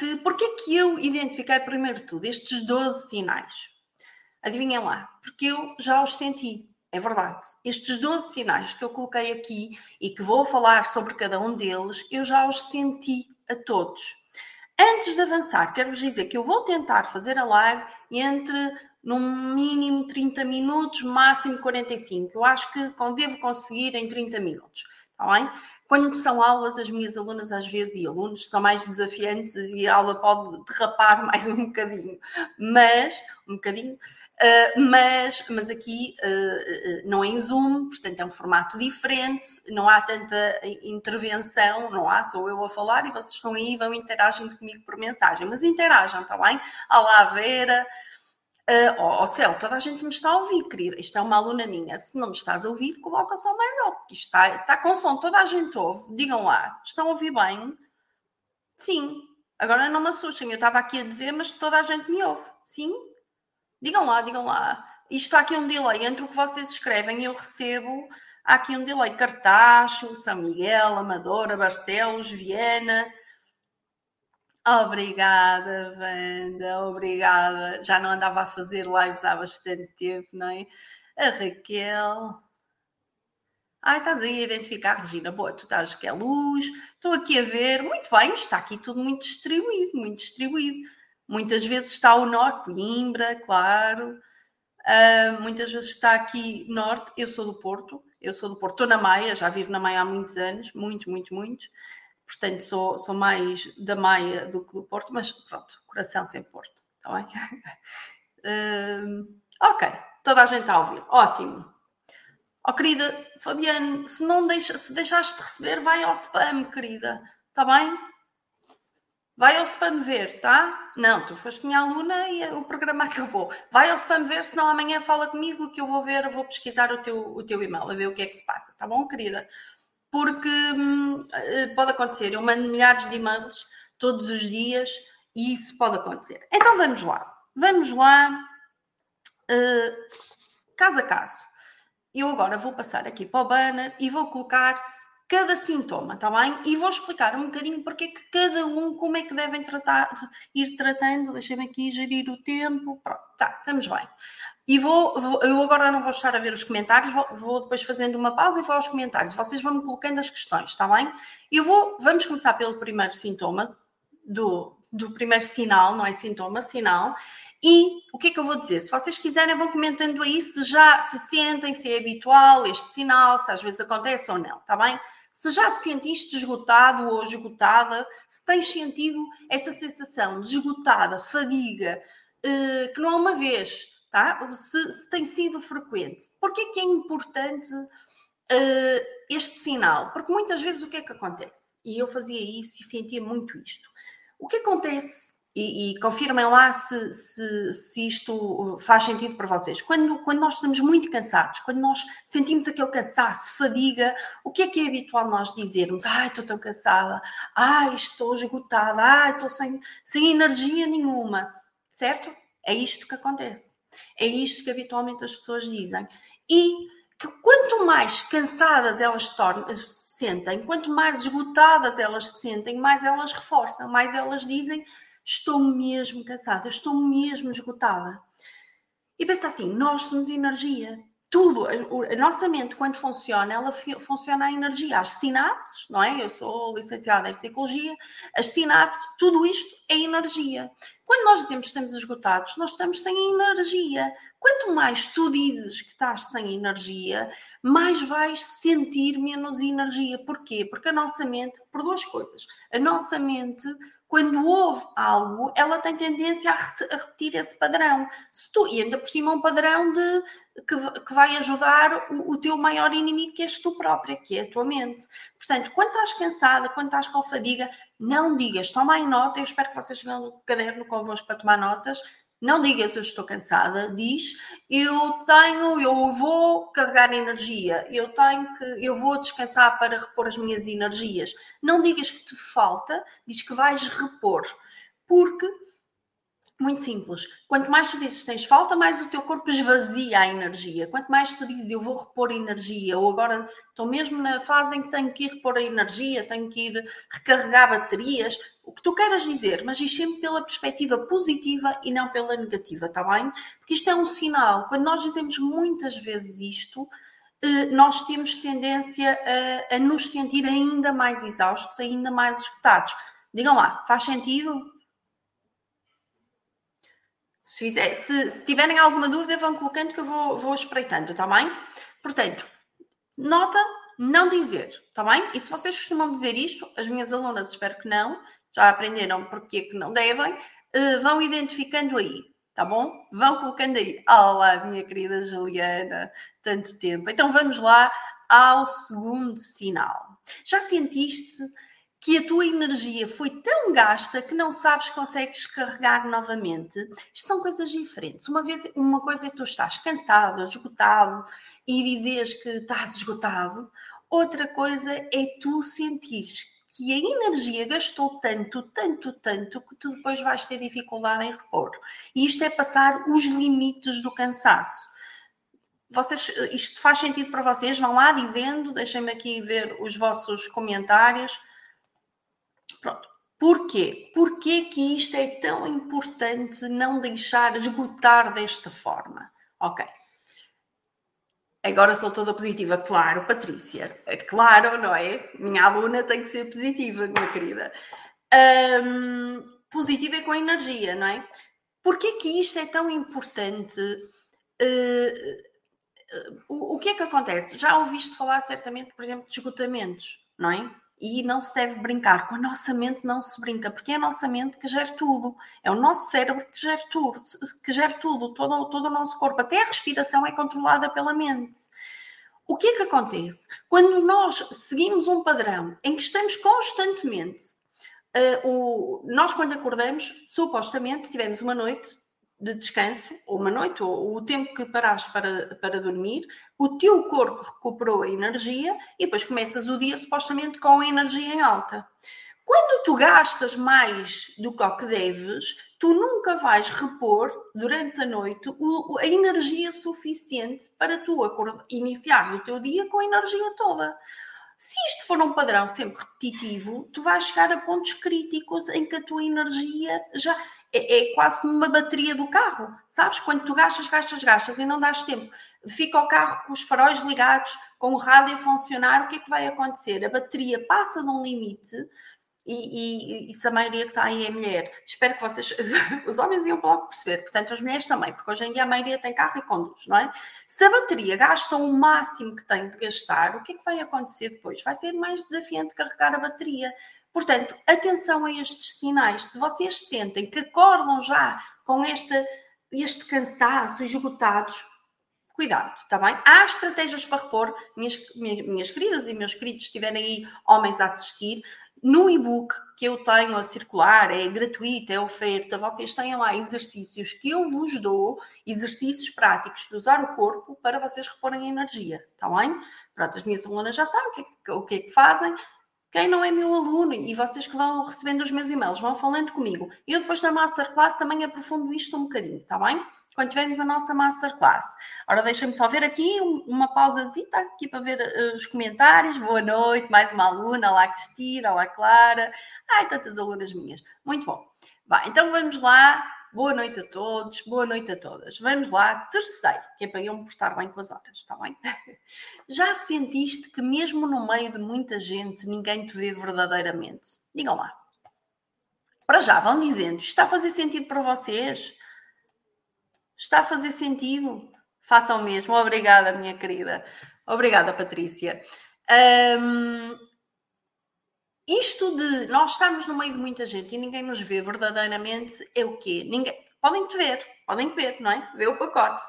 que, porquê que eu identifiquei primeiro tudo estes 12 sinais? Adivinhem lá, porque eu já os senti. É verdade. Estes 12 sinais que eu coloquei aqui e que vou falar sobre cada um deles, eu já os senti a todos. Antes de avançar, quero-vos dizer que eu vou tentar fazer a live entre no mínimo 30 minutos, máximo 45. Eu acho que devo conseguir em 30 minutos. Bem? Quando são aulas, as minhas alunas às vezes e alunos são mais desafiantes e a aula pode derrapar mais um bocadinho, mas um bocadinho, uh, mas, mas aqui uh, não é em Zoom, portanto é um formato diferente, não há tanta intervenção, não há, sou eu a falar e vocês estão aí e vão interagindo comigo por mensagem, mas interajam, está bem? Olá Vera, Uh, oh, oh céu, toda a gente me está a ouvir, querida. Isto é uma aluna minha. Se não me estás a ouvir, coloca só mais alto. Isto está, está com som, toda a gente ouve. Digam lá, estão a ouvir bem? Sim. Agora não me assustem, eu estava aqui a dizer, mas toda a gente me ouve. Sim? Digam lá, digam lá. Isto está aqui um delay entre o que vocês escrevem e eu recebo. Há aqui um delay. Cartacho, São Miguel, Amadora, Barcelos, Viena. Obrigada, Wanda, obrigada. Já não andava a fazer lives há bastante tempo, não é? A Raquel. Ai, estás aí a identificar, Regina. Boa, tu estás que é luz. Estou aqui a ver. Muito bem, está aqui tudo muito distribuído, muito distribuído. Muitas vezes está o norte, Coimbra, claro. Uh, muitas vezes está aqui norte. Eu sou do Porto. Eu sou do Porto. Estou na Maia, já vivo na Maia há muitos anos. Muitos, muitos, muitos portanto sou, sou mais da Maia do que do Porto, mas pronto, coração sem Porto, está bem? uh, ok, toda a gente está a ouvir, ótimo. Oh, querida Fabiane, se não deixa, se deixaste de receber, vai ao spam, querida, está bem? Vai ao spam ver, tá? Não, tu foste minha aluna e o programa acabou. Vai ao spam ver, senão amanhã fala comigo que eu vou ver, vou pesquisar o teu, o teu e-mail, a ver o que é que se passa, tá bom, querida? Porque hum, eh, pode acontecer. Eu mando milhares de e-mails todos os dias e isso pode acontecer. Então vamos lá, vamos lá, uh, caso a caso. Eu agora vou passar aqui para o banner e vou colocar cada sintoma, está bem? E vou explicar um bocadinho porque é que cada um, como é que devem tratar, ir tratando, deixem-me aqui gerir o tempo, pronto, tá, estamos bem. E vou, vou, eu agora não vou estar a ver os comentários, vou, vou, depois fazendo uma pausa e vou aos comentários. Vocês vão me colocando as questões, está bem? Eu vou, vamos começar pelo primeiro sintoma, do, do primeiro sinal, não é sintoma, sinal. E o que é que eu vou dizer? Se vocês quiserem, vão comentando aí se já se sentem, se é habitual este sinal, se às vezes acontece ou não, está bem? Se já te sentiste esgotado ou esgotada, se tens sentido essa sensação de esgotada, fadiga, eh, que não é uma vez, tá? Se, se tem sido frequente. Porquê que é importante uh, este sinal? Porque muitas vezes o que é que acontece? E eu fazia isso e sentia muito isto. O que acontece, e, e confirmem lá se, se, se, isto faz sentido para vocês, quando, quando nós estamos muito cansados, quando nós sentimos aquele cansaço, fadiga, o que é que é habitual nós dizermos? Ai, estou tão cansada, ai, estou esgotada, ai, estou sem, sem energia nenhuma, certo? É isto que acontece. É isto que habitualmente as pessoas dizem. E que quanto mais cansadas elas tornam, se sentem, quanto mais esgotadas elas se sentem, mais elas reforçam, mais elas dizem: Estou mesmo cansada, estou mesmo esgotada. E pensa assim: nós somos energia tudo, a, nossa mente, quando funciona, ela funciona a energia, as sinapses, não é? Eu sou licenciada em psicologia, as sinapses, tudo isto é energia. Quando nós dizemos que estamos esgotados, nós estamos sem energia. Quanto mais tu dizes que estás sem energia, mais vais sentir menos energia. Porquê? Porque a nossa mente, por duas coisas, a nossa mente quando ouve algo, ela tem tendência a, a repetir esse padrão. Se tu, e ainda por cima um padrão de, que, que vai ajudar o, o, teu maior inimigo, que és tu própria, que é a tua mente. Portanto, quando estás cansada, quando estás com fadiga, não digas, toma aí nota, eu espero que vocês tenham o caderno convosco para tomar notas, não digas eu estou cansada, diz eu tenho, eu vou carregar energia, eu tenho que, eu vou descansar para repor as minhas energias. Não digas que te falta, diz que vais repor, porque Muito simples. Quanto mais tu dizes tens falta, mais o teu corpo esvazia a energia. Quanto mais tu dizes eu vou repor energia, ou agora estou mesmo na fase em que tenho que ir repor a energia, tenho que ir recarregar baterias, o que tu queiras dizer, mas diz sempre pela perspectiva positiva e não pela negativa, está bem? Porque isto é um sinal. Quando nós dizemos muitas vezes isto, eh, nós temos tendência a, a nos sentir ainda mais exaustos, ainda mais esgotados. Digam lá, faz sentido? Se, fizer, se, se, tiverem alguma dúvida, vão colocando que eu vou, vou espreitando, está bem? Portanto, nota não dizer, está bem? E se vocês costumam dizer isto, as minhas alunas espero que não, já aprenderam porque que não devem, uh, vão identificando aí, tá bom? Vão colocando aí. Olá, minha querida Juliana, tanto tempo. Então vamos lá ao segundo sinal. Já sentiste que a tua energia foi tão gasta que não sabes que consegues carregar novamente. Isto são coisas diferentes. Uma, vez, uma coisa é que tu estás cansado, esgotado e dizes que estás esgotado. Outra coisa é tu sentires que a energia gastou tanto, tanto, tanto que tu depois vais ter dificuldade em repor. E isto é passar os limites do cansaço. Vocês, isto faz sentido para vocês? Vão lá dizendo, deixem-me aqui ver os vossos comentários Pronto. Porquê? Porquê que isto é tão importante não deixar esgotar desta forma? Ok. Agora sou toda positiva, claro, Patrícia. É claro, não é? Minha aluna tem que ser positiva, minha querida. Um, positiva é com energia, não é? Porquê que isto é tão importante? Uh, uh, o, o que é que acontece? Já ouviste falar certamente, por exemplo, de esgotamentos, não é? E não se deve brincar. Com a nossa mente não se brinca, porque é a nossa mente que gera tudo. É o nosso cérebro que gera tudo, que gera tudo, todo, todo o nosso corpo. Até a respiração é controlada pela mente. O que é que acontece? Quando nós seguimos um padrão em que estamos constantemente, uh, o, nós quando acordamos, supostamente tivemos uma noite de descanso, ou uma noite, ou o tempo que paraste para, para dormir, o teu corpo recuperou a energia e depois começas o dia supostamente com a energia em alta. Quando tu gastas mais do que o que deves, tu nunca vais repor durante a noite o, a energia suficiente para tu iniciares o teu dia com a energia toda. Se isto for um padrão sempre repetitivo, tu vais chegar a pontos críticos em que a tua energia já é, é, quase como uma bateria do carro, sabes? Quando tu gastas, gastas, gastas e não dás tempo. Fica o carro com os faróis ligados, com o rádio a funcionar, o que é que vai acontecer? A bateria passa de um limite e, e, e se a maioria que está aí é mulher, espero que vocês, os homens iam logo perceber, portanto as mulheres também, porque hoje em dia a maioria tem carro e conduz, não é? Se a bateria gasta o máximo que tem de gastar, o que é que vai acontecer depois? Vai ser mais desafiante carregar a bateria. Portanto, atenção a estes sinais. Se vocês sentem que acordam já com este cansaço, esgotados, cuidado, está bem? Há estratégias para repor, minhas, minhas, minhas queridas e meus queridos, se tiverem aí homens a assistir, no e-book que eu tenho a circular, é gratuito, é oferta, vocês têm lá exercícios que eu vos dou, exercícios práticos de usar o corpo para vocês reporem a energia, está bem? Pronto, as minhas alunas já sabem o que, é que, o que é que fazem, quem não é meu aluno e vocês que vão recebendo os meus e-mails, vão falando comigo. Eu depois da Masterclass também aprofundo isto um bocadinho, está bem? Quando tivermos a nossa Masterclass. Ora, deixem-me só ver aqui uma pausazita aqui para ver uh, os comentários. Boa noite, mais uma aluna. Olá, Cristina. Olá, Clara. Ai, tantas alunas minhas. Muito bom. Vai, então vamos lá Boa noite a todos, boa noite a todas. Vamos lá, terceiro, que é para eu me portar bem com as horas, está bem? Já sentiste que mesmo no meio de muita gente ninguém te vê verdadeiramente? Digam lá. Para já, vão dizendo, está a fazer sentido para vocês? Está a fazer sentido? Façam mesmo. Obrigada, minha querida. Obrigada, Patrícia. Um, isto de nós estarmos no meio de muita gente e ninguém nos vê verdadeiramente é o quê? Ninguém... Podem te ver, podem te ver, não é? Vê o pacote,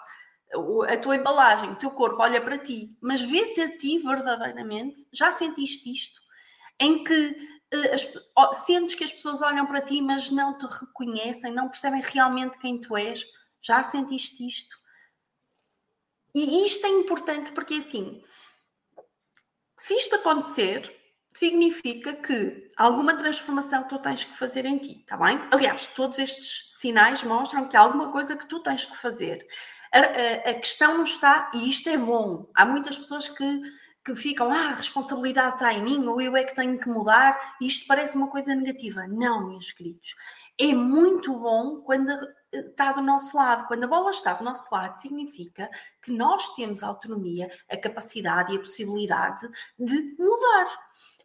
a tua embalagem, o teu corpo olha para ti, mas vê-te a ti verdadeiramente. Já sentiste isto? Em que uh, as, oh, sentes que as pessoas olham para ti, mas não te reconhecem, não percebem realmente quem tu és? Já sentiste isto? E isto é importante porque assim, se isto acontecer, significa que alguma transformação tu tens que fazer em ti, está bem? Aliás, todos estes sinais mostram que há alguma coisa que tu tens que fazer. A, a, a questão não está, e isto é bom, há muitas pessoas que, que ficam, ah, a responsabilidade está em mim, ou eu é que tenho que mudar, isto parece uma coisa negativa. Não, meus queridos. É muito bom quando está do nosso lado. Quando a bola está do nosso lado, significa que nós temos a autonomia, a capacidade e a possibilidade de mudar.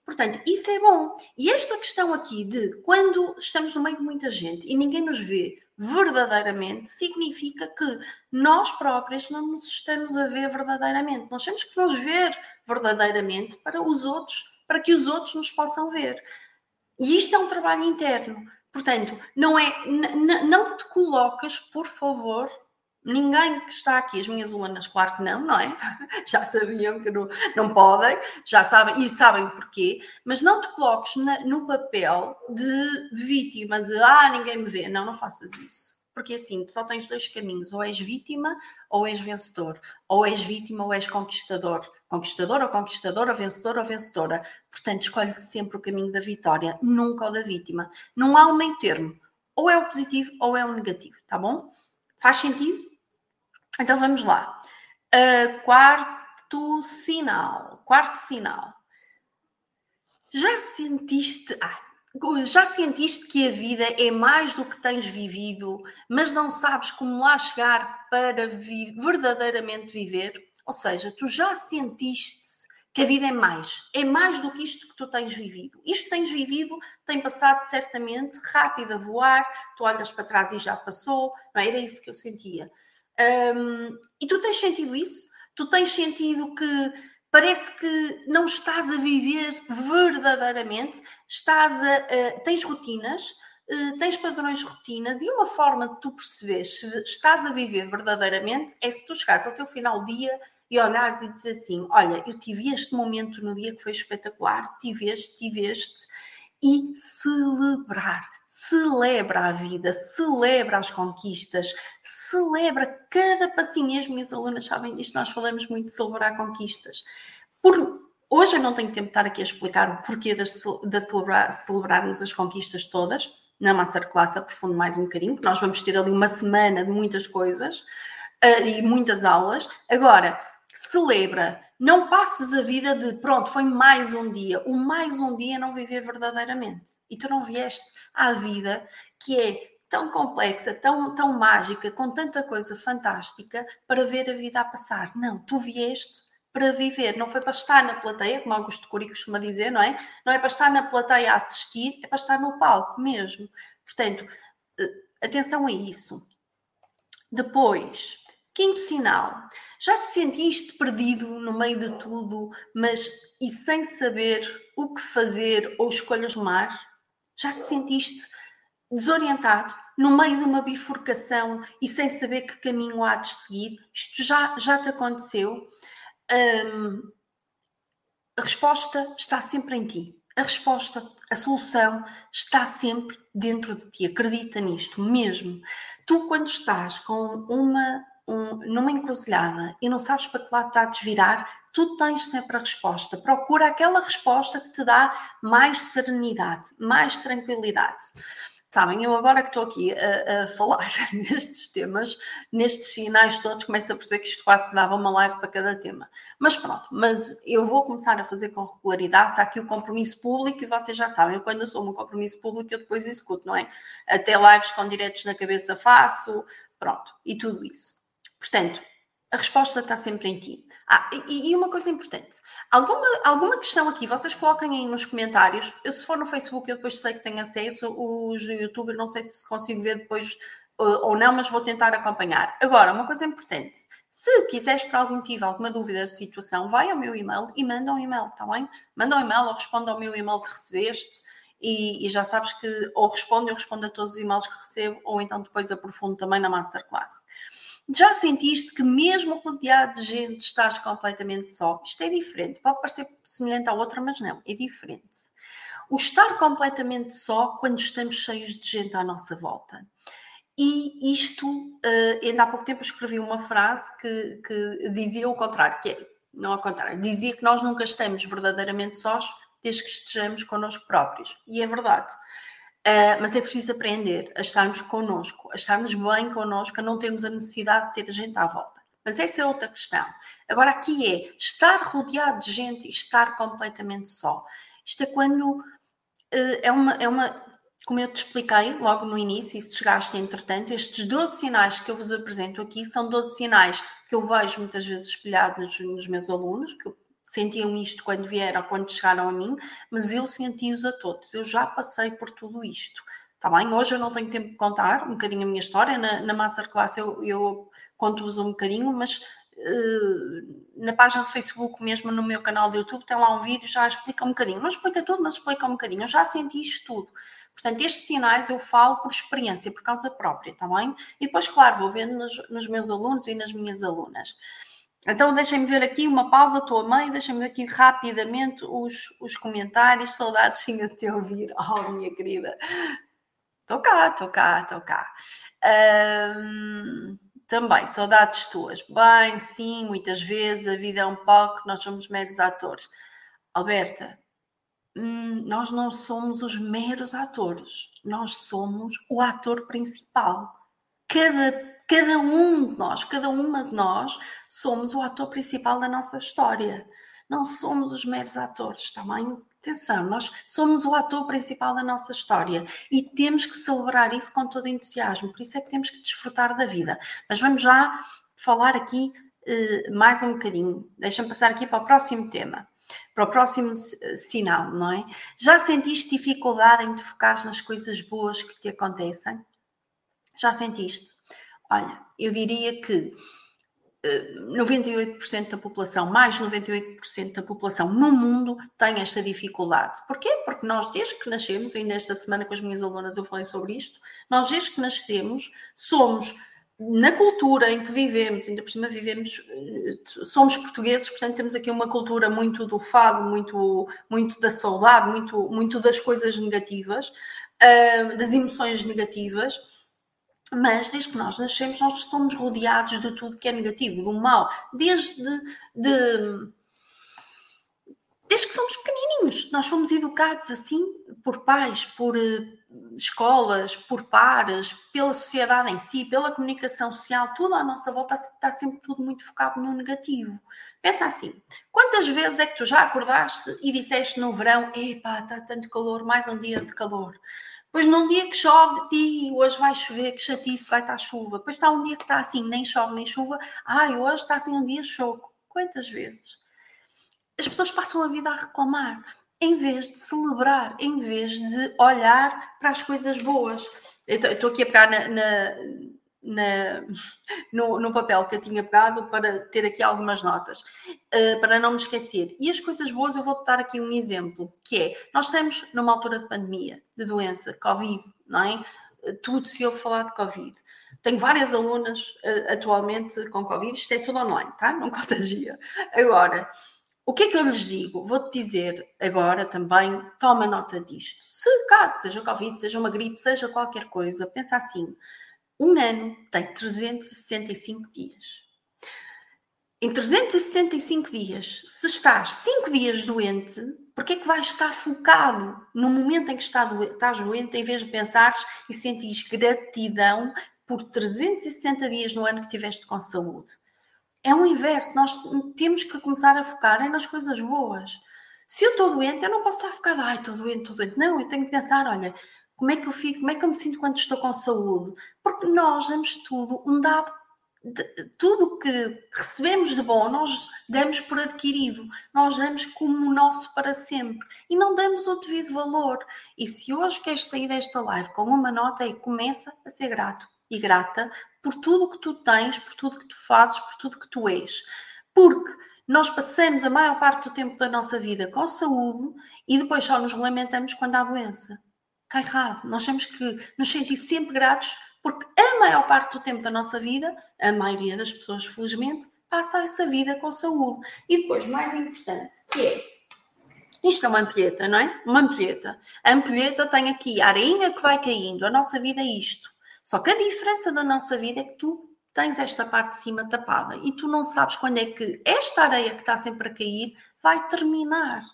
Portanto, isso é bom. E esta questão aqui de quando estamos no meio de muita gente e ninguém nos vê verdadeiramente, significa que nós próprios não nos estamos a ver verdadeiramente. Nós temos que nos ver verdadeiramente para os outros, para que os outros nos possam ver. E isto é um trabalho interno. Portanto, não é, não te coloques, por favor, Ninguém que está aqui, as minhas alunas, claro que não, não é? Já sabiam que não, não podem, já sabem e sabem porquê, mas não te coloques na, no papel de vítima, de ah, ninguém me vê. Não, não faças isso. Porque assim, tu só tens dois caminhos: ou és vítima ou és vencedor. Ou és vítima ou és conquistador. Conquistador ou conquistadora, vencedor ou vencedora. Portanto, escolhe sempre o caminho da vitória, nunca o da vítima. Não há um meio termo. Ou é o positivo ou é o negativo, tá bom? Faz sentido? Então vamos lá. Uh, quarto sinal. Quarto sinal. Já sentiste. Ah, já sentiste que a vida é mais do que tens vivido, mas não sabes como lá chegar para vi verdadeiramente viver? Ou seja, tu já sentiste que a vida é mais, é mais do que isto que tu tens vivido. Isto que tens vivido tem passado certamente rápido a voar, tu olhas para trás e já passou, não é? era isso que eu sentia. Um, e tu tens sentido isso? Tu tens sentido que parece que não estás a viver verdadeiramente, estás a, tens rotinas, uh, tens padrões rotinas? E uma forma de tu perceberes se estás a viver verdadeiramente é se tu chegares ao teu final do dia e olhares e dizer assim: Olha, eu tive este momento no dia que foi espetacular, tive este, tive este, e celebrar celebra a vida, celebra as conquistas, celebra cada passinho. As minhas alunas sabem disto, nós falamos muito de celebrar conquistas. Por, hoje eu não tenho tempo de estar aqui a explicar o porquê de, de celebrar, celebrarmos as conquistas todas. Na Masterclass aprofundo mais um bocadinho, porque nós vamos ter ali uma semana de muitas coisas uh, e muitas aulas. Agora, celebra, não passes a vida de pronto, foi mais um dia. O mais um dia é não viver verdadeiramente. E tu não vieste à vida que é tão complexa, tão, tão mágica, com tanta coisa fantástica para ver a vida a passar. Não, tu vieste para viver, não foi para estar na plateia, como Augusto Curi costuma dizer, não é? Não é para estar na plateia a assistir, é para estar no palco mesmo. Portanto, eh, atenção a isso. Depois, quinto sinal, já te sentiste perdido no meio de tudo, mas e sem saber o que fazer ou escolhas tomar? Já te sentiste desorientado, no meio de uma bifurcação e sem saber que caminho há de seguir? Isto já, já te aconteceu? Hum, a resposta está sempre em ti. A resposta, a solução está sempre dentro de ti. Acredita nisto mesmo. Tu, quando estás com uma um, numa encruzilhada e não sabes para que lado está a desvirar, tu tens sempre a resposta. Procura aquela resposta que te dá mais serenidade, mais tranquilidade. Sabem, eu agora que estou aqui a, a, falar nestes temas, nestes sinais todos, começo a perceber que isto quase que dava uma live para cada tema. Mas pronto, mas eu vou começar a fazer com regularidade. Está aqui o compromisso público e vocês já sabem, eu quando sou um compromisso público eu depois executo, não é? Até lives com diretos na cabeça faço, pronto, e tudo isso. Portanto, a resposta está sempre em ti. Ah, e, e, uma coisa importante: alguma, alguma questão aqui, vocês coloquem aí nos comentários. Eu, se for no Facebook, eu depois sei que tenho acesso. Os youtubers, não sei se consigo ver depois uh, ou não, mas vou tentar acompanhar. Agora, uma coisa importante: se quiseres, por algum motivo, alguma dúvida da situação, vai ao meu e-mail e manda um e-mail, está bem? Manda um e-mail ou responde ao meu e-mail que recebeste. E, e, já sabes que ou respondo, eu respondo a todos os e-mails que recebo, ou então depois aprofundo também na Masterclass. Já sentiste que, mesmo rodeado de gente, estás completamente só? Isto é diferente. Pode parecer semelhante à outra, mas não, é diferente. O estar completamente só quando estamos cheios de gente à nossa volta. E isto, uh, ainda há pouco tempo escrevi uma frase que, que dizia o contrário, que é, não ao contrário, dizia que nós nunca estamos verdadeiramente sós, desde que estejamos connosco próprios. E é verdade. Uh, mas é preciso aprender a estarmos connosco, a estarmos bem connosco, a não termos a necessidade de ter gente à volta. Mas essa é outra questão. Agora, aqui é estar rodeado de gente e estar completamente só. Isto é quando uh, é, uma, é uma. Como eu te expliquei logo no início, e se chegaste entretanto, estes 12 sinais que eu vos apresento aqui são 12 sinais que eu vejo muitas vezes espelhados nos, nos meus alunos, que sentiam isto quando vieram, quando chegaram a mim, mas eu senti-os a todos. Eu já passei por tudo isto. Está bem? Hoje eu não tenho tempo de contar um bocadinho a minha história. Na, na Masterclass eu, eu conto-vos um bocadinho, mas uh, na página do Facebook, mesmo no meu canal do YouTube, tem lá um vídeo, já explica um bocadinho. Não explica tudo, mas explica um bocadinho. Eu já senti isto tudo. Portanto, estes sinais eu falo por experiência, por causa própria, está bem? E depois, claro, vou vendo nos, nos meus alunos e nas minhas alunas. Então deixem-me ver aqui uma pausa, estou a meio, deixem-me ver aqui rapidamente os, os comentários. Saudades tinha de te ouvir, oh minha querida. Estou cá, estou cá, estou cá. Também, saudades tuas. Bem, sim, muitas vezes a vida é um palco, nós somos meros atores. Alberta, hum, nós não somos os meros atores, nós somos o ator principal. Cada Cada um de nós, cada uma de nós, somos o ator principal da nossa história. Não somos os meros atores, também. Atenção, nós somos o ator principal da nossa história e temos que celebrar isso com todo entusiasmo. Por isso é que temos que desfrutar da vida. Mas vamos já falar aqui uh, mais um bocadinho. Deixa-me passar aqui para o próximo tema para o próximo eh, sinal, não é? Já sentiste dificuldade em te focar nas coisas boas que te acontecem? Já sentiste? Olha, eu diria que 98% eh, da população, mais 98% da população no mundo tem esta dificuldade. Porquê? Porque nós, desde que nascemos, ainda esta semana com as minhas alunas eu falei sobre isto, nós, desde que nascemos, somos na cultura em que vivemos, ainda por cima vivemos, eh, somos portugueses, portanto temos aqui uma cultura muito do fado, muito, muito da saudade, muito, muito das coisas negativas, eh, das emoções negativas mas desde que nós nascemos, nós somos rodeados de tudo que é negativo, do mal, desde de, desde que somos pequenininhos. Nós fomos educados assim por pais, por uh, escolas, por pares, pela sociedade em si, pela comunicação social, tudo à nossa volta está sempre tudo muito focado no negativo. Pensa assim, quantas vezes é que tu já acordaste e disseste no verão, epá, está tanto calor, mais um dia de calor. Pois num dia que chove, ti, hoje vai chover, que chatice, vai estar chuva. Depois está um dia que está assim, nem chove nem chuva. Ai, hoje está assim um dia choco. Quantas vezes? As pessoas passam a vida a reclamar, em vez de celebrar, em vez de olhar para as coisas boas. Estou aqui a pegar na, na na, no, no, papel que eu tinha pegado para ter aqui algumas notas, uh, para não me esquecer. E as coisas boas, eu vou dar aqui um exemplo, que é, nós estamos numa altura de pandemia, de doença, Covid, não é? Eh, tudo se ouve falar de Covid. Tenho várias alunas uh, atualmente com Covid, isto é tudo online, tá? Não contagia. Agora, o que é que eu lhes digo? Vou-te dizer agora também, toma nota disto. Se caso seja Covid, seja uma gripe, seja qualquer coisa, pensa assim, um ano tem 365 dias. Em 365 dias, se estás 5 dias doente, porque é que vais estar focado no momento em que estás doente, em vez de pensares e sentires gratidão por 360 dias no ano que tiveste com saúde? É o inverso, nós temos que começar a focar nas coisas boas. Se eu estou doente, eu não posso estar focada, ai, estou doente, estou doente. Não, eu tenho que pensar, olha, como é que eu fico? Como é que eu me sinto quando estou com saúde? Porque nós damos tudo, um dado, de, tudo que recebemos de bom, nós damos por adquirido, nós damos como nosso para sempre e não damos o devido valor. E se hoje queres sair desta live com uma nota, aí começa a ser grato e grata por tudo que tu tens, por tudo que tu fazes, por tudo que tu és. Porque nós passamos a maior parte do tempo da nossa vida com saúde e depois só nos lamentamos quando há doença está errado. Nós temos que nos sentir sempre gratos, porque a maior parte do tempo da nossa vida, a maioria das pessoas, felizmente, passa essa vida com saúde. E depois, mais importante, que é isto é uma ampulheta, não é? Uma ampulheta. A ampulheta tem aqui a areinha que vai caindo. A nossa vida é isto. Só que a diferença da nossa vida é que tu tens esta parte de cima tapada e tu não sabes quando é que esta areia que está sempre a cair vai terminar.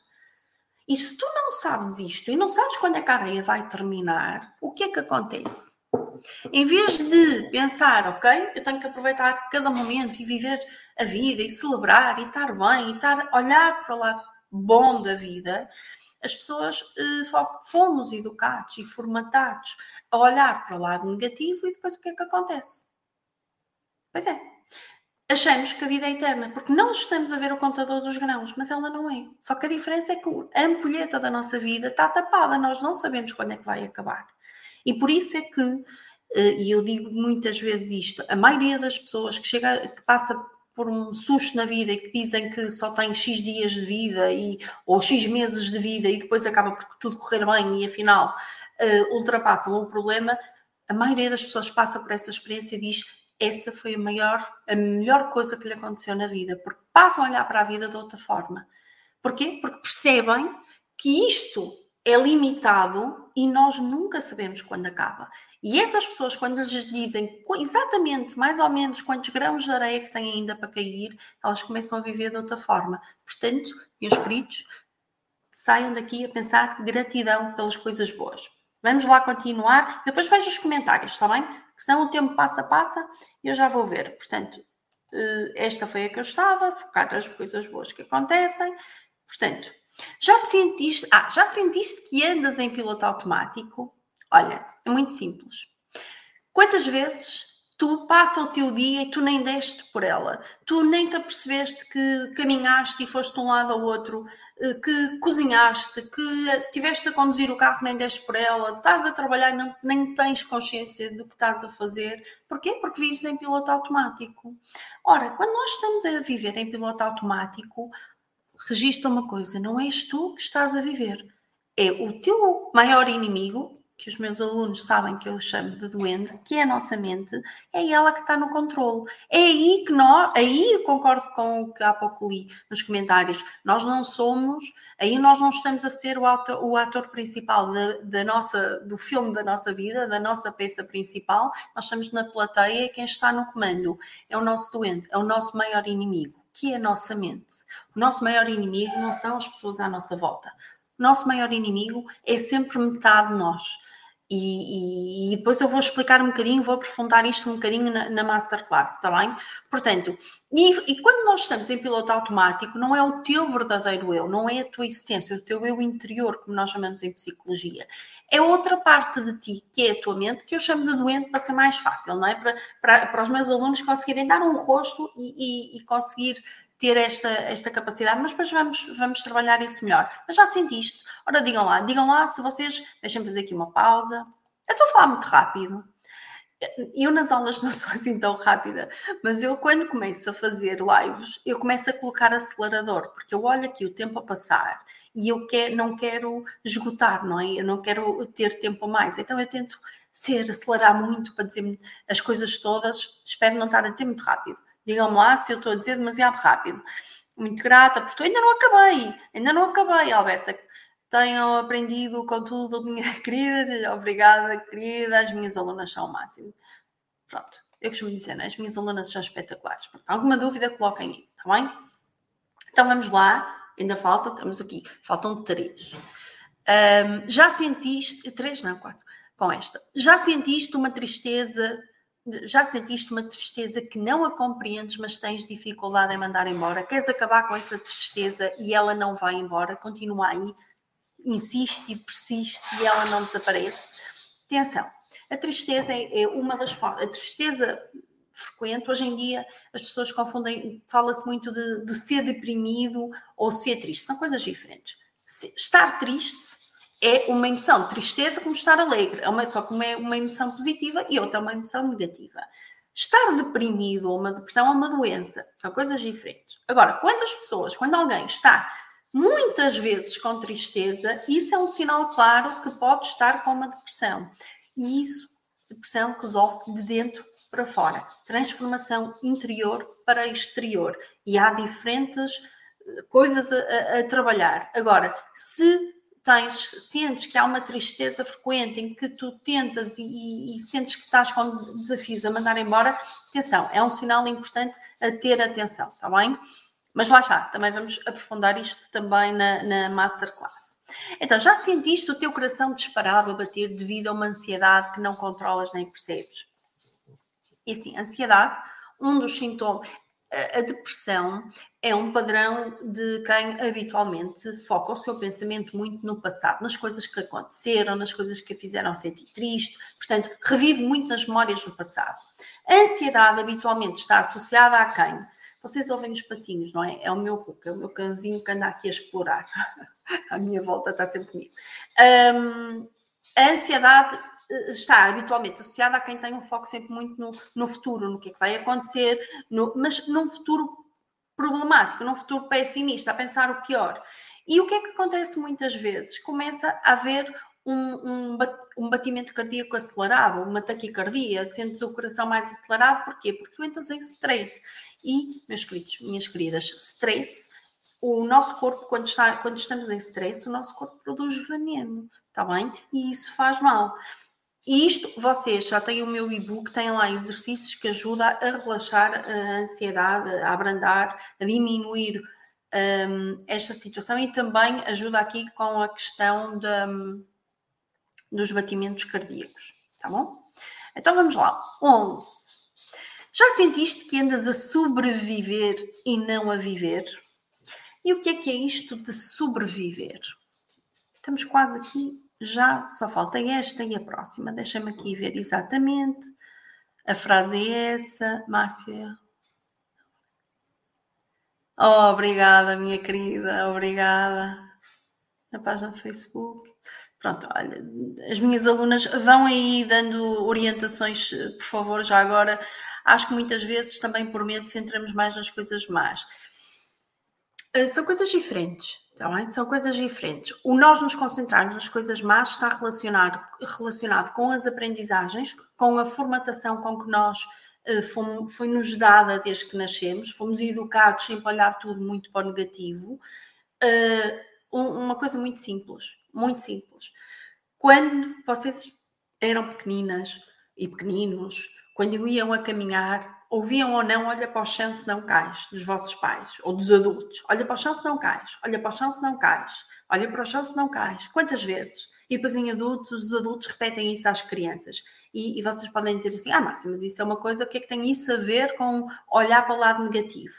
E se tu não sabes isto e não sabes quando é a areia vai terminar, o que é que acontece? Em vez de pensar, ok, eu tenho que aproveitar cada momento e viver a vida e celebrar e estar bem e estar, olhar para o lado bom da vida, as pessoas eh, fomos educados e formatados a olhar para o lado negativo e depois o que é que acontece? Pois é, achamos que a vida é eterna, porque não estamos a ver o contador dos grãos, mas ela não é. Só que a diferença é que a ampulheta da nossa vida está tapada, nós não sabemos quando é que vai acabar. E por isso é que, eh, e eu digo muitas vezes isto, a maioria das pessoas que chega, que passa por um susto na vida e que dizem que só tem X dias de vida e, ou X meses de vida e depois acaba por tudo correr bem e afinal uh, ultrapassam o problema, a maioria das pessoas passa por essa experiência e diz essa foi a maior, a melhor coisa que lhe aconteceu na vida, porque passam a olhar para a vida de outra forma. Porquê? Porque percebem que isto é limitado e nós nunca sabemos quando acaba. E essas pessoas, quando lhes dizem exatamente, mais ou menos, quantos grãos de areia que têm ainda para cair, elas começam a viver de outra forma. Portanto, meus queridos, saiam daqui a pensar gratidão pelas coisas boas. Vamos lá continuar. Depois vejo os comentários, está bem? Que senão o tempo passa, passa e eu já vou ver. Portanto, eh, esta foi a que eu estava, focar nas coisas boas que acontecem. Portanto, já te sentiste, ah, já sentiste que andas em piloto automático? Olha, é muito simples. Quantas vezes tu passa o teu dia e tu nem deste por ela, tu nem te apercebeste que caminhaste e foste de um lado ao outro, eh, que cozinhaste, que tiveste a conduzir o carro nem deste por ela, estás a trabalhar e nem tens consciência do que estás a fazer. Porquê? Porque vives em piloto automático. Ora, quando nós estamos a viver em piloto automático, registra uma coisa: não és tu que estás a viver, é o teu maior inimigo, que os meus alunos sabem que eu chamo de doente, que é a nossa mente, é ela que está no controle. É aí que nós, aí eu concordo com o que há pouco li nos comentários, nós não somos, aí nós não estamos a ser o ator, o ator principal da, nossa, do filme da nossa vida, da nossa peça principal, nós estamos na plateia e quem está no comando é o nosso doente, é o nosso maior inimigo que é a nossa mente. O nosso maior inimigo não são as pessoas à nossa volta. Nosso maior inimigo é sempre metade de nós. E, e, e, depois eu vou explicar um bocadinho, vou aprofundar isto um bocadinho na, na masterclass, está bem? Portanto, e, e, quando nós estamos em piloto automático, não é o teu verdadeiro eu, não é a tua essência, é o teu eu interior, como nós chamamos em psicologia. É outra parte de ti, que é a tua mente, que eu chamo de doente para ser mais fácil, não é? Para, para, para os meus alunos conseguirem dar um rosto e conseguir ter esta, esta capacidade, mas depois vamos, vamos trabalhar isso melhor. Mas já sentiste? Ora, digam lá, digam lá se vocês. Deixem-me fazer aqui uma pausa. Eu estou a falar muito rápido. Eu nas aulas não sou assim tão rápida, mas eu quando começo a fazer lives, eu começo a colocar acelerador, porque eu olho aqui o tempo a passar e eu quer, não quero esgotar, não é? Eu não quero ter tempo a mais. Então eu tento ser, acelerar muito para dizer as coisas todas. Espero não estar a dizer muito rápido. Digam-me lá se eu estou a dizer demasiado rápido. Muito grata, porque ainda não acabei, ainda não acabei, Alberta. Tenham aprendido com tudo, minha querida. Obrigada, querida. As minhas alunas são o máximo. Pronto, eu costumo dizer, né? as minhas alunas são espetaculares. Alguma dúvida, coloquem aí, está bem? Então vamos lá. Ainda falta, estamos aqui, faltam três. Um, já sentiste, três, não, quatro, com esta. Já sentiste uma tristeza já sentiste uma tristeza que não a compreendes, mas tens dificuldade em mandar embora, queres acabar com essa tristeza e ela não vai embora, continua aí, insiste e persiste e ela não desaparece. Atenção, a tristeza é, é uma das formas, a tristeza frequente, hoje em dia as pessoas confundem, fala-se muito de, de ser deprimido ou ser triste, são coisas diferentes. Estar triste é uma emoção de tristeza como estar alegre, é uma, só que uma é uma emoção positiva e outra é uma emoção negativa. Estar deprimido ou uma depressão é uma doença, são coisas diferentes. Agora, quando as pessoas, quando alguém está muitas vezes com tristeza, isso é um sinal claro que pode estar com uma depressão. E isso, depressão, resolve-se de dentro para fora. Transformação interior para exterior. E há diferentes eh, coisas a, a, a trabalhar. Agora, se tens, sentes que há uma tristeza frequente em que tu tentas e, e, e, sentes que estás com desafios a mandar embora, atenção, é um sinal importante a ter atenção, está bem? Mas lá está, também vamos aprofundar isto também na, na Masterclass. Então, já sentiste o teu coração disparado a bater devido a uma ansiedade que não controlas nem percebes? E assim, ansiedade, um dos sintomas, a depressão é um padrão de quem habitualmente foca o seu pensamento muito no passado, nas coisas que aconteceram, nas coisas que a fizeram sentir triste, portanto, revive muito nas memórias do passado. A ansiedade habitualmente está associada a quem? Vocês ouvem os passinhos, não é? É o meu Ruca, é o meu cãozinho que anda aqui a explorar. a minha volta está sempre comigo. Um, a ansiedade está habitualmente associada a quem tem um foco sempre muito no, no futuro, no que é que vai acontecer, no, mas num futuro problemático, num futuro pessimista, a pensar o pior. E o que é que acontece muitas vezes? Começa a haver um, um, um, batimento cardíaco acelerado, uma taquicardia, sentes o coração mais acelerado, porquê? Porque tu entras em stress. E, meus queridos, minhas queridas, stress, o nosso corpo, quando, está, quando estamos em stress, o nosso corpo produz veneno, está bem? E isso faz mal. E isto, vocês já têm o meu e-book, têm lá exercícios que ajudam a relaxar a ansiedade, a abrandar, a diminuir um, esta situação e também ajuda aqui com a questão de, um, dos batimentos cardíacos, tá bom? Então vamos lá. 11. Já sentiste que andas a sobreviver e não a viver? E o que é que é isto de sobreviver? Estamos quase aqui, já só falta esta e a próxima. Deixa-me aqui ver exatamente. A frase é essa, Márcia. Oh, obrigada, minha querida, obrigada. Na página do Facebook. Pronto, olha, as minhas alunas vão aí dando orientações, por favor, já agora. Acho que muitas vezes também por medo centramos mais nas coisas más. Eh, são coisas diferentes, tá bem? São coisas diferentes. O nós nos concentrarmos nas coisas más está relacionado, relacionado com as aprendizagens, com a formatação com que nós uh, fomos, foi-nos dada desde que nascemos, fomos educados sempre a olhar tudo muito para o negativo. Uh, uma coisa muito simples, muito simples. Quando vocês eram pequeninas e pequeninos, quando iam a caminhar, ouviam ou não, olha para o chão se não cais, dos vossos pais ou dos adultos. Olha para o chão se não cais, olha para o chão se não cais, olha para o chão se não cais. Quantas vezes? E depois em adultos, os adultos repetem isso às crianças. E, e vocês podem dizer assim: ah, Márcia, mas isso é uma coisa, o que é que tem isso a ver com olhar para o lado negativo?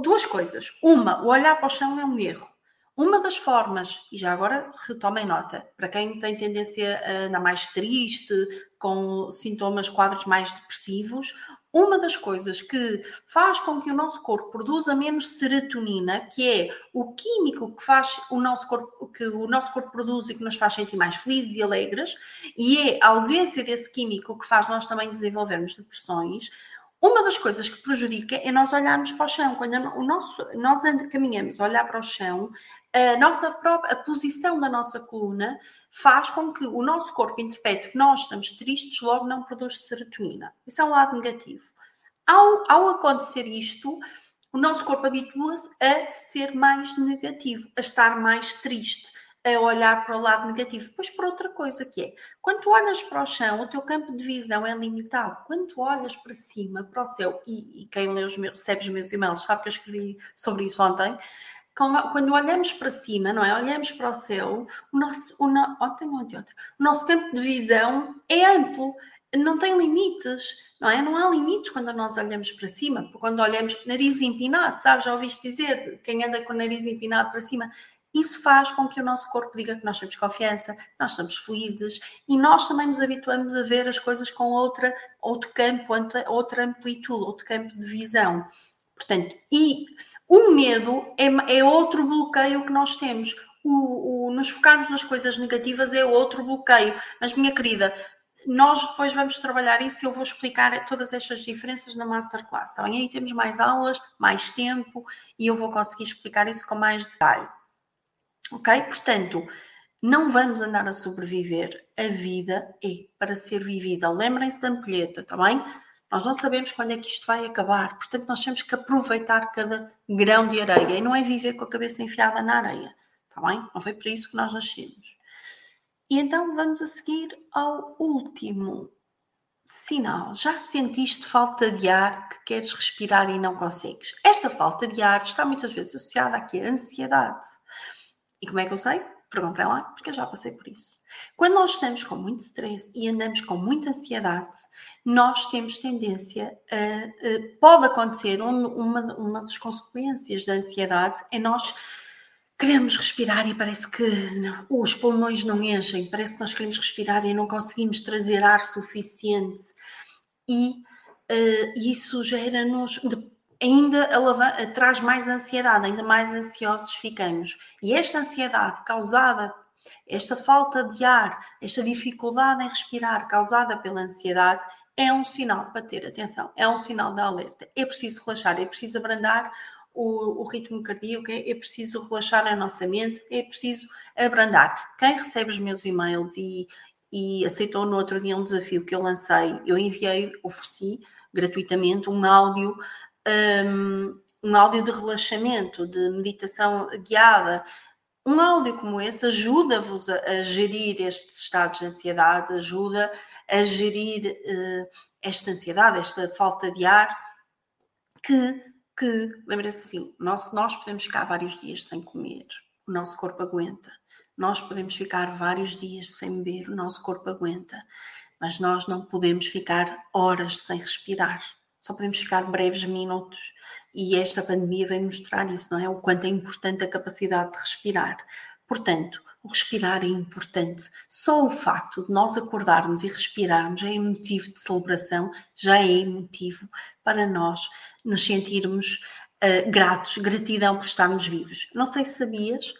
Duas coisas. Uma, o olhar para o chão é um erro. Uma das formas, e já agora retomem nota, para quem tem tendência a andar mais triste, com sintomas, quadros mais depressivos, uma das coisas que faz com que o nosso corpo produza menos serotonina, que é o químico que faz o nosso corpo, que o nosso corpo produz e que nos faz sentir mais felizes e alegres, e é a ausência desse químico que faz nós também desenvolvermos depressões. Uma das coisas que prejudica é nós olharmos para o chão. Quando o nosso, nós caminhamos a olhar para o chão, a nossa própria a posição da nossa coluna faz com que o nosso corpo interprete que nós estamos tristes, logo não produz serotonina. Isso é um lado negativo. Ao, ao acontecer isto, o nosso corpo habitua-se a ser mais negativo, a estar mais triste, a olhar para o lado negativo. Depois, por outra coisa que é, quando tu olhas para o chão, o teu campo de visão é limitado. Quando tu olhas para cima, para o céu, e, e quem lê os meus, recebe os meus e-mails sabe que eu escrevi sobre isso ontem, quando olhamos para cima, não é? Olhamos para o céu, o nosso, o no, ontem, ontem, ontem, o nosso campo de visão é amplo, não tem limites, não é? Não há limites quando nós olhamos para cima, quando olhamos nariz empinado, sabes? Já ouviste dizer, quem anda com o nariz empinado para cima, isso faz com que o nosso corpo diga que nós temos confiança, nós estamos felizes e nós também nos habituamos a ver as coisas com outra, outro campo, outra amplitude, outro campo de visão. Portanto, e o medo é, é outro bloqueio que nós temos. O, o, nos focarmos nas coisas negativas é outro bloqueio. Mas, minha querida, nós depois vamos trabalhar isso eu vou explicar todas estas diferenças na Masterclass. Tá bem? Aí temos mais aulas, mais tempo e eu vou conseguir explicar isso com mais detalhe. Ok? Portanto, não vamos andar a sobreviver. A vida é para ser vivida. Lembrem-se da ampulheta, tá bem? Nós não sabemos quando é que isto vai acabar, portanto, nós temos que aproveitar cada grão de areia e não é viver com a cabeça enfiada na areia, está bem? Não foi para isso que nós nascemos. E então vamos a seguir ao último sinal. Já sentiste falta de ar que queres respirar e não consegues? Esta falta de ar está muitas vezes associada aqui à ansiedade. E como é que eu sei? Perguntem lá, porque eu já passei por isso. Quando nós estamos com muito stress e andamos com muita ansiedade, nós temos tendência a. a pode acontecer, uma, uma das consequências da ansiedade é nós queremos respirar e parece que os pulmões não enchem, parece que nós queremos respirar e não conseguimos trazer ar suficiente. E uh, isso gera-nos ainda traz mais ansiedade, ainda mais ansiosos ficamos. E esta ansiedade causada, esta falta de ar, esta dificuldade em respirar causada pela ansiedade, é um sinal para ter atenção, é um sinal de alerta. É preciso relaxar, é preciso abrandar o, o, ritmo cardíaco, é, é preciso relaxar a nossa mente, é preciso abrandar. Quem recebe os meus e-mails e, e aceitou no outro dia um desafio que eu lancei, eu enviei, ofereci gratuitamente um áudio um, um áudio de relaxamento, de meditação guiada. Um áudio como esse ajuda-vos a, gerir estes estados de ansiedade, ajuda a gerir uh, esta ansiedade, esta falta de ar, que, que lembrem-se assim, nós, nós podemos ficar vários dias sem comer, o nosso corpo aguenta. Nós podemos ficar vários dias sem beber, o nosso corpo aguenta. Mas nós não podemos ficar horas sem respirar só podemos ficar breves minutos. E esta pandemia vem mostrar isso, não é? O quanto é importante a capacidade de respirar. Portanto, o respirar é importante. Só o facto de nós acordarmos e respirarmos é motivo de celebração, já é motivo para nós nos sentirmos uh, gratos, gratidão por estarmos vivos. Não sei se sabias,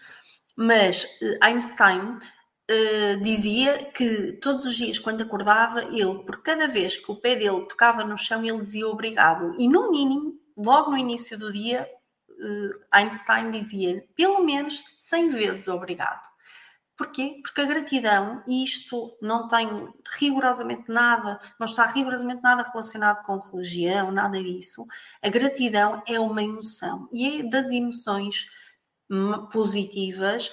mas uh, Einstein uh, dizia que todos os dias, quando acordava, ele, por cada vez que o pé dele tocava no chão, ele dizia obrigado. E no mínimo, logo no início do dia, uh, Einstein dizia pelo menos 100 vezes obrigado. Porquê? Porque a gratidão, e isto não tem rigorosamente nada, não está rigorosamente nada relacionado com religião, nada disso. A gratidão é uma emoção e é das emoções hum, positivas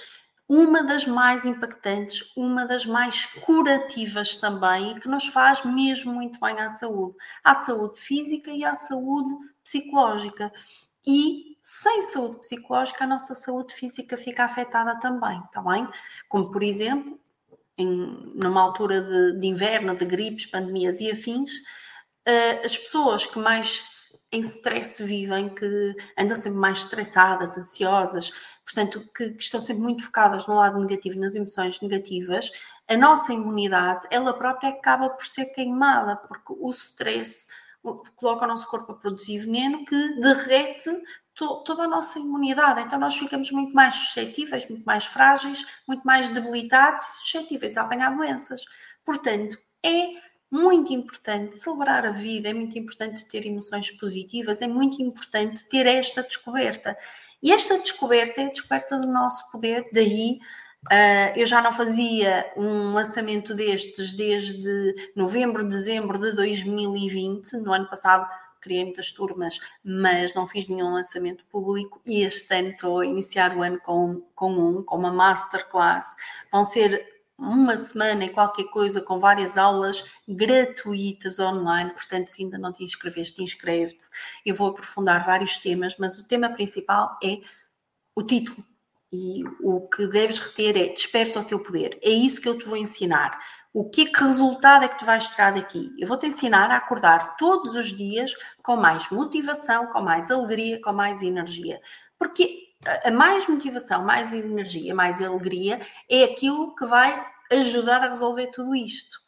uma das mais impactantes, uma das mais curativas também e que nos faz mesmo muito bem à saúde, à saúde física e à saúde psicológica. E sem saúde psicológica, a nossa saúde física fica afetada também, está bem? Como, por exemplo, em, numa altura de, de inverno, de gripes, pandemias e afins, uh, as pessoas que mais em stress vivem, que andam sempre mais estressadas, ansiosas, portanto, que, que, estão sempre muito focadas no lado negativo, nas emoções negativas, a nossa imunidade, ela própria acaba por ser queimada, porque o stress coloca o nosso corpo a produzir veneno que derrete to, toda a nossa imunidade. Então, nós ficamos muito mais suscetíveis, muito mais frágeis, muito mais debilitados, suscetíveis a apanhar doenças. Portanto, é muito importante celebrar a vida, é muito importante ter emoções positivas, é muito importante ter esta descoberta. E esta descoberta é a descoberta do nosso poder, daí Uh, eu já não fazia um lançamento destes desde novembro, dezembro de 2020. No ano passado criei muitas turmas, mas não fiz nenhum lançamento público. E este ano estou a iniciar o ano com, com um, com uma masterclass. Vão ser uma semana em qualquer coisa com várias aulas gratuitas online, portanto, se ainda não te inscreveste, inscreve-te. Eu vou aprofundar vários temas, mas o tema principal é o título. E o que deves reter é desperta o teu poder. É isso que eu te vou ensinar. O que, que resultado é que tu vais tirar daqui? Eu vou te ensinar a acordar todos os dias com mais motivação, com mais alegria, com mais energia. Porque a mais motivação, mais energia, mais alegria é aquilo que vai ajudar a resolver tudo isto.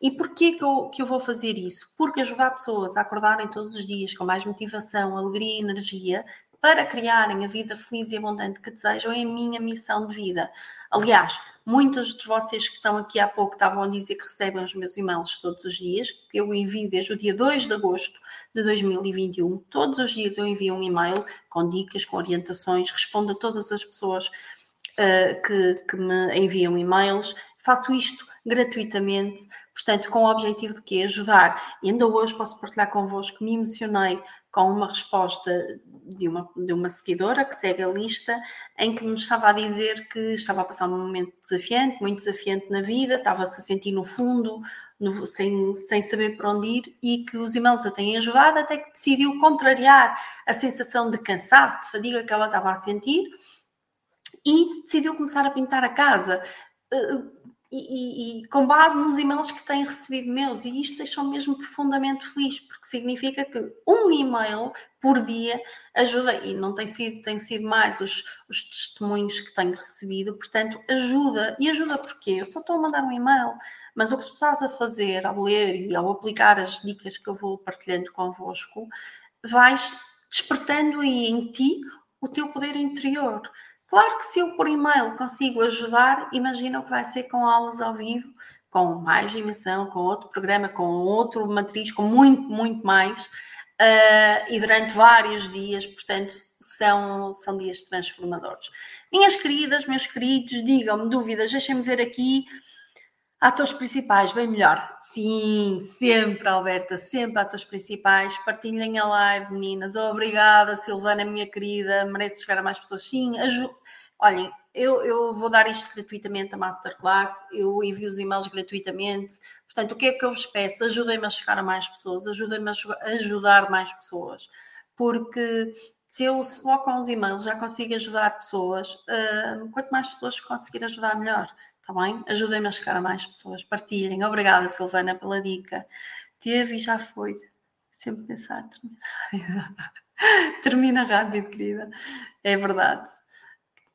E porquê que eu, que eu vou fazer isso? Porque ajudar pessoas a acordarem todos os dias com mais motivação, alegria e energia para criarem a vida feliz e abundante que desejam é a minha missão de vida. Aliás, muitos de vocês que estão aqui há pouco estavam a dizer que recebem os meus e-mails todos os dias, que eu envio desde o dia 2 de agosto de 2021. Todos os dias eu envio um e-mail com dicas, com orientações, respondo a todas as pessoas uh, que, que me enviam e-mails. Faço isto gratuitamente, portanto, com o objetivo de quê? Ajudar. E ainda hoje posso partilhar convosco que me emocionei com uma resposta de uma, de uma seguidora que segue a lista, em que me estava a dizer que estava a passar um momento desafiante, muito desafiante na vida, estava-se a sentir no fundo, no, sem, sem saber para onde ir, e que os e-mails a têm ajudado, até que decidiu contrariar a sensação de cansaço, de fadiga que ela estava a sentir e decidiu começar a pintar a casa. E, e, e, com base nos e-mails que têm recebido meus, e isto deixou-me mesmo profundamente feliz, porque significa que um e-mail por dia ajuda, e não tem sido, tem sido mais os, os testemunhos que tenho recebido, portanto, ajuda. E ajuda porque eu só estou a mandar um e-mail, mas o que tu estás a fazer ao ler e ao aplicar as dicas que eu vou partilhando convosco, vais despertando aí em ti o teu poder interior. Claro que se eu por e-mail consigo ajudar, imagina o que vai ser com aulas ao vivo, com mais dimensão, com outro programa, com outro matriz, com muito, muito mais, uh, e durante vários dias, portanto, são, são dias transformadores. Minhas queridas, meus queridos, digam-me dúvidas, deixem-me ver aqui Atores principais, bem melhor. Sim, sempre, Alberta, sempre atores principais. Partilhem a live, meninas. Obrigada, Silvana, minha querida. Merece chegar a mais pessoas. Sim, aju... olhem, eu, eu vou dar isto gratuitamente, a Masterclass. Eu envio os e-mails gratuitamente. Portanto, o que é que eu vos peço? Ajudem-me a chegar a mais pessoas, ajudem-me a ajudar mais pessoas. Porque se eu só com os e-mails já consigo ajudar pessoas, uh, quanto mais pessoas conseguir ajudar, melhor. Está bem? Ajudem-me a chegar a mais pessoas. Partilhem. Obrigada, Silvana, pela dica. Teve e já foi. Sempre pensar, termina rápido. termina rápido, querida. É verdade.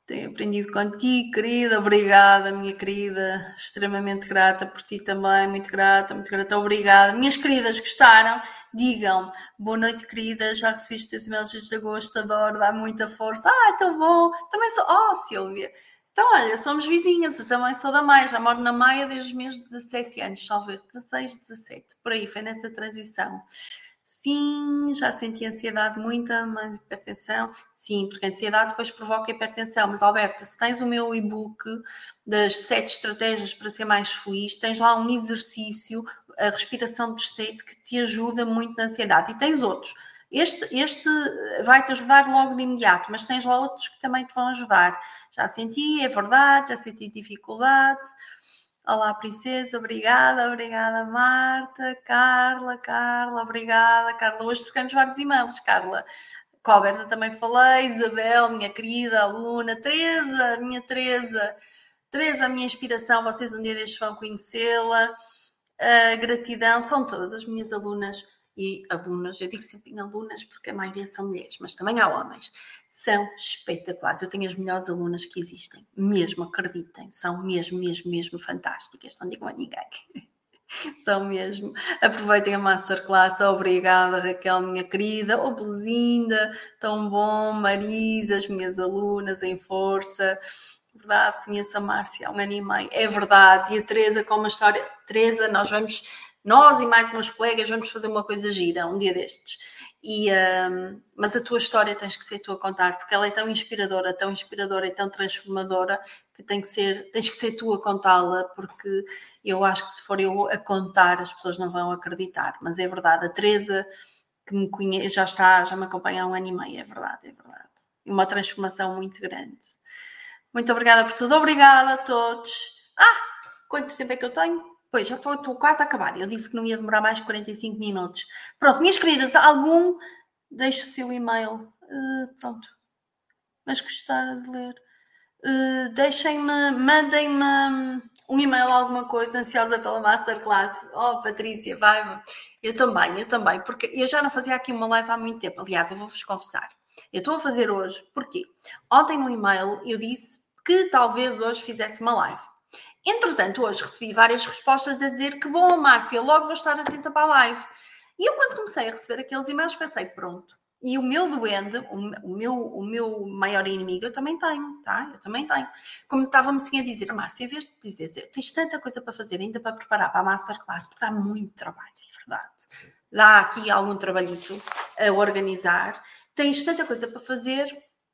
Tenho aprendido contigo, querida. Obrigada, minha querida. Extremamente grata por ti também. Muito grata, muito grata. Obrigada. Minhas queridas, gostaram? Digam. Boa noite, querida. Já recebi os teus e-mails desde agosto. Adoro, dá muita força. Ah, tão bom. Também sou. Oh, Silvia. Então, olha, somos vizinhas, eu também sou da Maia, já moro na Maia desde os meus 17 anos, ver 16, 17, por aí, foi nessa transição. Sim, já senti ansiedade muita, mas hipertensão, sim, porque a ansiedade depois provoca hipertensão. Mas, Alberta, se tens o meu e-book das sete estratégias para ser mais feliz, tens lá um exercício, a respiração de sede, que te ajuda muito na ansiedade. E tens outros este, este vai-te ajudar logo de imediato, mas tens lá outros que também te vão ajudar. Já senti, é verdade, já senti dificuldade. Olá, princesa, obrigada, obrigada, Marta, Carla, Carla, obrigada, Carla. Hoje trocamos vários e-mails, Carla. Com também falei, Isabel, minha querida aluna, Teresa, minha Teresa, Teresa, a minha inspiração, vocês um dia destes vão conhecê-la. Uh, gratidão, são todas as minhas alunas e alunas, eu digo sempre em alunas porque a maioria são mulheres, mas também há homens, são espetaculares. Eu tenho as melhores alunas que existem, mesmo, acreditem, são mesmo, mesmo, mesmo fantásticas, não digam a ninguém. São mesmo. Aproveitem a Masterclass. Obrigada, Raquel, minha querida. Oh, Belinda, tão bom. Marisa, as minhas alunas em força. Verdade, conheço a Márcia há um ano e meio. É verdade. E a Teresa com uma história. Teresa, nós vamos nós e mais meus colegas vamos fazer uma coisa gira um dia destes. E, um, mas a tua história tens que ser tu a contar, porque ela é tão inspiradora, tão inspiradora e tão transformadora que, tem que ser, tens que ser tu a contá-la, porque eu acho que se for eu a contar, as pessoas não vão acreditar. Mas é verdade, a Teresa, que me conhece, já está, já me acompanha há um ano e meio, é verdade, é verdade. Uma transformação muito grande. Muito obrigada por tudo, obrigada a todos. Ah, quanto tempo é que eu tenho? Pois, já estou, quase a acabar. Eu disse que não ia demorar mais de 45 minutos. Pronto, minhas queridas, algum deixe o seu e-mail. Uh, pronto. Mas gostar de ler. Uh, Deixem-me, mandem-me um e-mail, alguma coisa, ansiosa pela Masterclass. Oh, Patrícia, vai. Eu também, eu também, porque eu já não fazia aqui uma live há muito tempo. Aliás, eu vou-vos confessar. Eu estou a fazer hoje, porque ontem no e-mail eu disse que talvez hoje fizesse uma live. Entretanto, hoje recebi várias respostas a dizer que bom, Márcia, logo vou estar atenta para a live. E eu, quando comecei a receber aqueles e-mails, pensei, pronto. E o meu duende, o meu, o meu maior inimigo, eu também tenho, tá? Eu também tenho. Como estava-me assim a dizer, Márcia, em vez de dizer, tens tanta coisa para fazer ainda para preparar para a Masterclass, porque dá muito trabalho, é verdade. Dá aqui algum trabalhito a organizar. Tens tanta coisa para fazer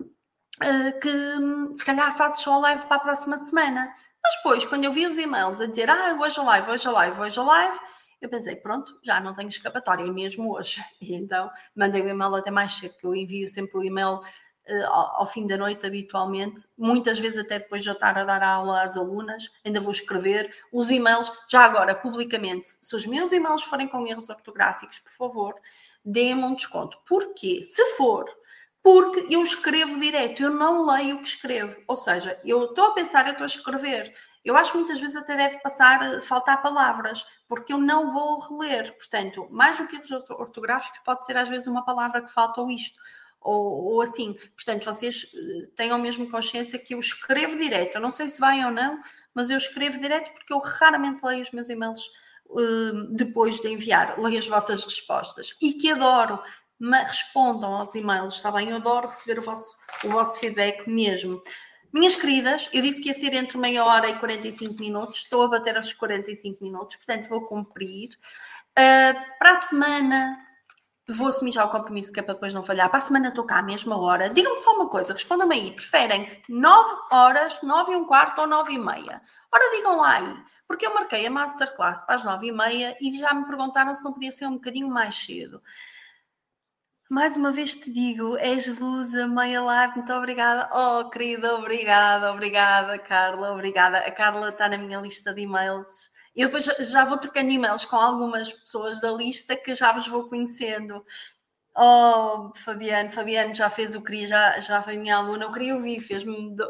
uh, que hum, se calhar fazes só a live para a próxima semana. Mas depois, quando eu vi os e-mails a dizer, ah, hoje a live, hoje a live, hoje a live, eu pensei, pronto, já não tenho escapatória, é mesmo hoje. E então mandei o e-mail até mais cedo, que eu envio sempre o e-mail uh, ao, ao, fim da noite, habitualmente. Muitas vezes, até depois de eu estar a dar aula às alunas, ainda vou escrever os e-mails, já agora, publicamente. Se os meus e-mails forem com erros ortográficos, por favor, dê-me um desconto. Porquê? Se for porque eu escrevo direto, eu não leio o que escrevo. Ou seja, eu estou a pensar, eu estou a escrever. Eu acho que muitas vezes até deve passar, eh, faltar palavras, porque eu não vou reler. Portanto, mais do que os ortográficos, pode ser às vezes uma palavra que falta ou isto. Ou, ou, assim. Portanto, vocês eh, tenham mesmo consciência que eu escrevo direto. Eu não sei se vai ou não, mas eu escrevo direto porque eu raramente leio os meus e-mails uh, depois de enviar. Leio as vossas respostas. E que adoro respondam aos e-mails, está bem? Eu adoro receber o vosso, o vosso feedback mesmo. Minhas queridas, eu disse que ia ser entre meia hora e 45 minutos, estou a bater aos 45 minutos, portanto vou cumprir. Uh, para a semana, vou assumir já o compromisso que é para depois não falhar. Para a semana estou cá à mesma hora. Digam-me só uma coisa, respondam-me aí, preferem 9 horas, 9 e um quarto ou 9 e meia? Ora, digam lá aí, porque eu marquei a masterclass para as 9 e meia e já me perguntaram se não podia ser um bocadinho mais cedo. Mais uma vez te digo, és luz, a meia live, muito obrigada. Oh, querida, obrigada, obrigada, Carla, obrigada. A Carla está na minha lista de e-mails. Eu depois já vou trocando e-mails com algumas pessoas da lista que já vos vou conhecendo. Oh, Fabiano, Fabiano já fez o queria, já, já foi minha aluna. O queria ouvir, fez,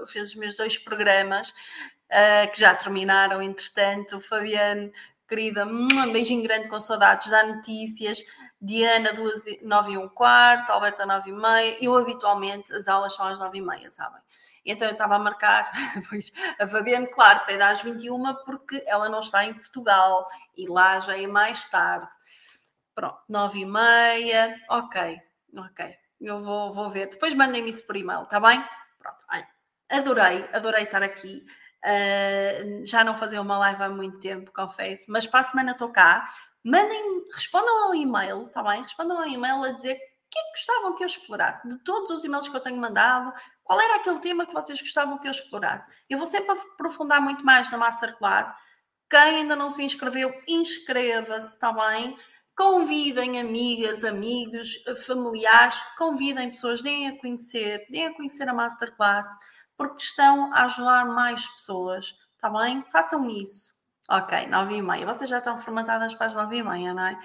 fez os meus dois programas uh, que já terminaram, entretanto. Fabiano, querida, um beijinho grande com saudades, dá notícias. Diana, duas, nove e um quarto, Alberta, nove e meia. Eu, habitualmente, as aulas são às nove e meia, sabem? Então, eu estava a marcar pois, a Fabiana, claro, para ir às 21, porque ela não está em Portugal e lá já é mais tarde. Pronto, nove e meia, ok, ok. Eu vou, vou ver. Depois mandem-me isso por e-mail, está bem? Pronto, adorei, adorei estar aqui. Uh, já não fazia uma live há muito tempo, confesso, mas para a semana estou cá mandem, respondam ao e-mail, está bem? Respondam ao e-mail a dizer o que é que gostavam que eu explorasse. De todos os e-mails que eu tenho mandado, qual era aquele tema que vocês gostavam que eu explorasse? Eu vou sempre aprofundar muito mais na Masterclass. Quem ainda não se inscreveu, inscreva-se, está bem? Convidem amigas, amigos, familiares, convidem pessoas, deem a conhecer, deem a conhecer a Masterclass, porque estão a ajudar mais pessoas, está bem? Façam isso. Ok, nove e meia. Vocês já estão formatadas para as nove e meia, não é?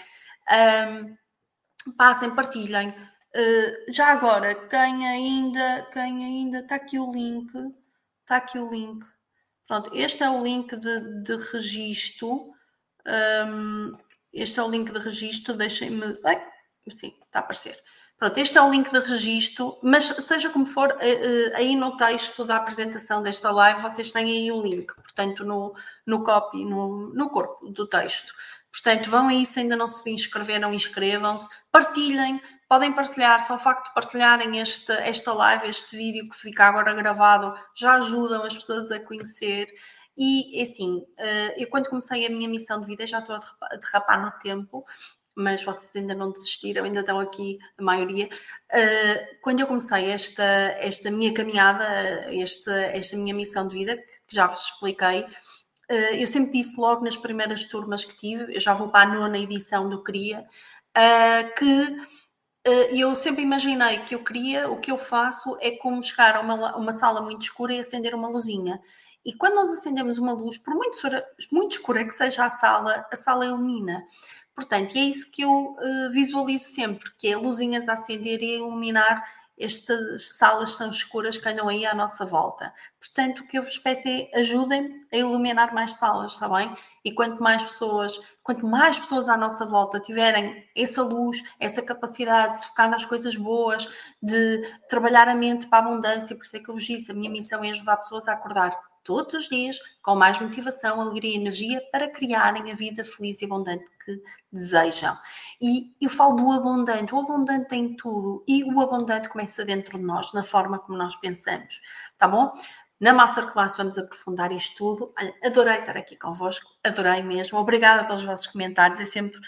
Um, passem, partilhem. Uh, já agora, quem ainda, quem ainda, está aqui o link, está aqui o link. Pronto, este é o link de, de registro. Um, este é o link de registro, deixem-me. Sim, está a aparecer. Pronto, este é o link de registro, mas seja como for, eh, eh, aí no texto da apresentação desta live vocês têm aí o link, portanto, no, no copy, no, no corpo do texto. Portanto, vão aí, se ainda não se inscreveram, inscrevam-se, partilhem, podem partilhar, só o facto de partilharem este, esta live, este vídeo que fica agora gravado, já ajudam as pessoas a conhecer. E assim, eh, eu quando comecei a minha missão de vida, já estou a derrapar no tempo, mas vocês ainda não desistiram, ainda estão aqui, a maioria. Uh, quando eu comecei esta, esta minha caminhada, esta, esta minha missão de vida, que já vos expliquei, uh, eu sempre disse logo nas primeiras turmas que tive, eu já vou para a nona edição do CRIA, uh, que eu sempre imaginei que eu queria, o que eu faço é como chegar a uma, uma sala muito escura e acender uma luzinha. E quando nós acendemos uma luz, por muito, muito escura que seja a sala, a sala ilumina. Portanto, é isso que eu uh, visualizo sempre, que é luzinhas a acender e a iluminar estas salas tão escuras que andam aí à nossa volta. Portanto, o que eu vos peço é ajudem a iluminar mais salas, está bem? E quanto mais pessoas, quanto mais pessoas à nossa volta tiverem essa luz, essa capacidade de se focar nas coisas boas, de trabalhar a mente para a abundância, por isso é que eu vos disse, a minha missão é ajudar pessoas a acordar todos os dias com mais motivação, alegria e energia para criarem a vida feliz e abundante que desejam. E eu falo do abundante, o abundante tem tudo e o abundante começa dentro de nós, na forma como nós pensamos, tá bom? Na Masterclass vamos aprofundar isto tudo. Adorei estar aqui convosco, adorei mesmo. Obrigada pelos vossos comentários, é sempre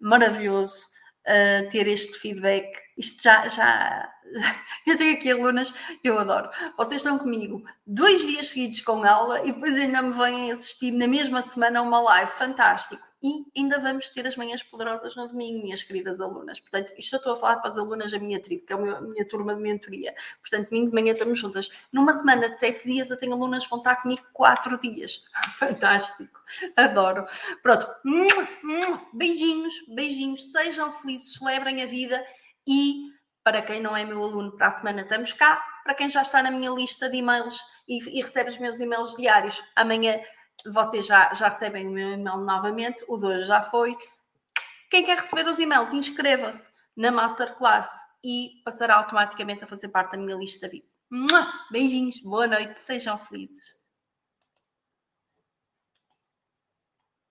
maravilhoso uh, ter este feedback. Isto já, já. Eu tenho aqui alunas, eu adoro. Vocês estão comigo dois dias seguidos com aula e depois ainda me vêm assistir na mesma semana a uma live. Fantástico e ainda vamos ter as manhãs poderosas no domingo, minhas queridas alunas. Portanto, isto eu estou a falar para as alunas da minha tribo, que é a minha turma de mentoria. Portanto, domingo de manhã estamos juntas. Numa semana de sete dias, eu tenho alunas que vão estar comigo quatro dias. Fantástico. Adoro. Pronto. Beijinhos, beijinhos. Sejam felizes, celebrem a vida e Para quem não é meu aluno, para a semana estamos cá. Para quem já está na minha lista de e-mails e, e recebe os meus e-mails diários, amanhã vocês já, já recebem o meu e-mail novamente. O de hoje já foi. Quem quer receber os e-mails, inscreva-se na Masterclass e passará automaticamente a fazer parte da minha lista VIP. Beijinhos, boa noite, sejam felizes.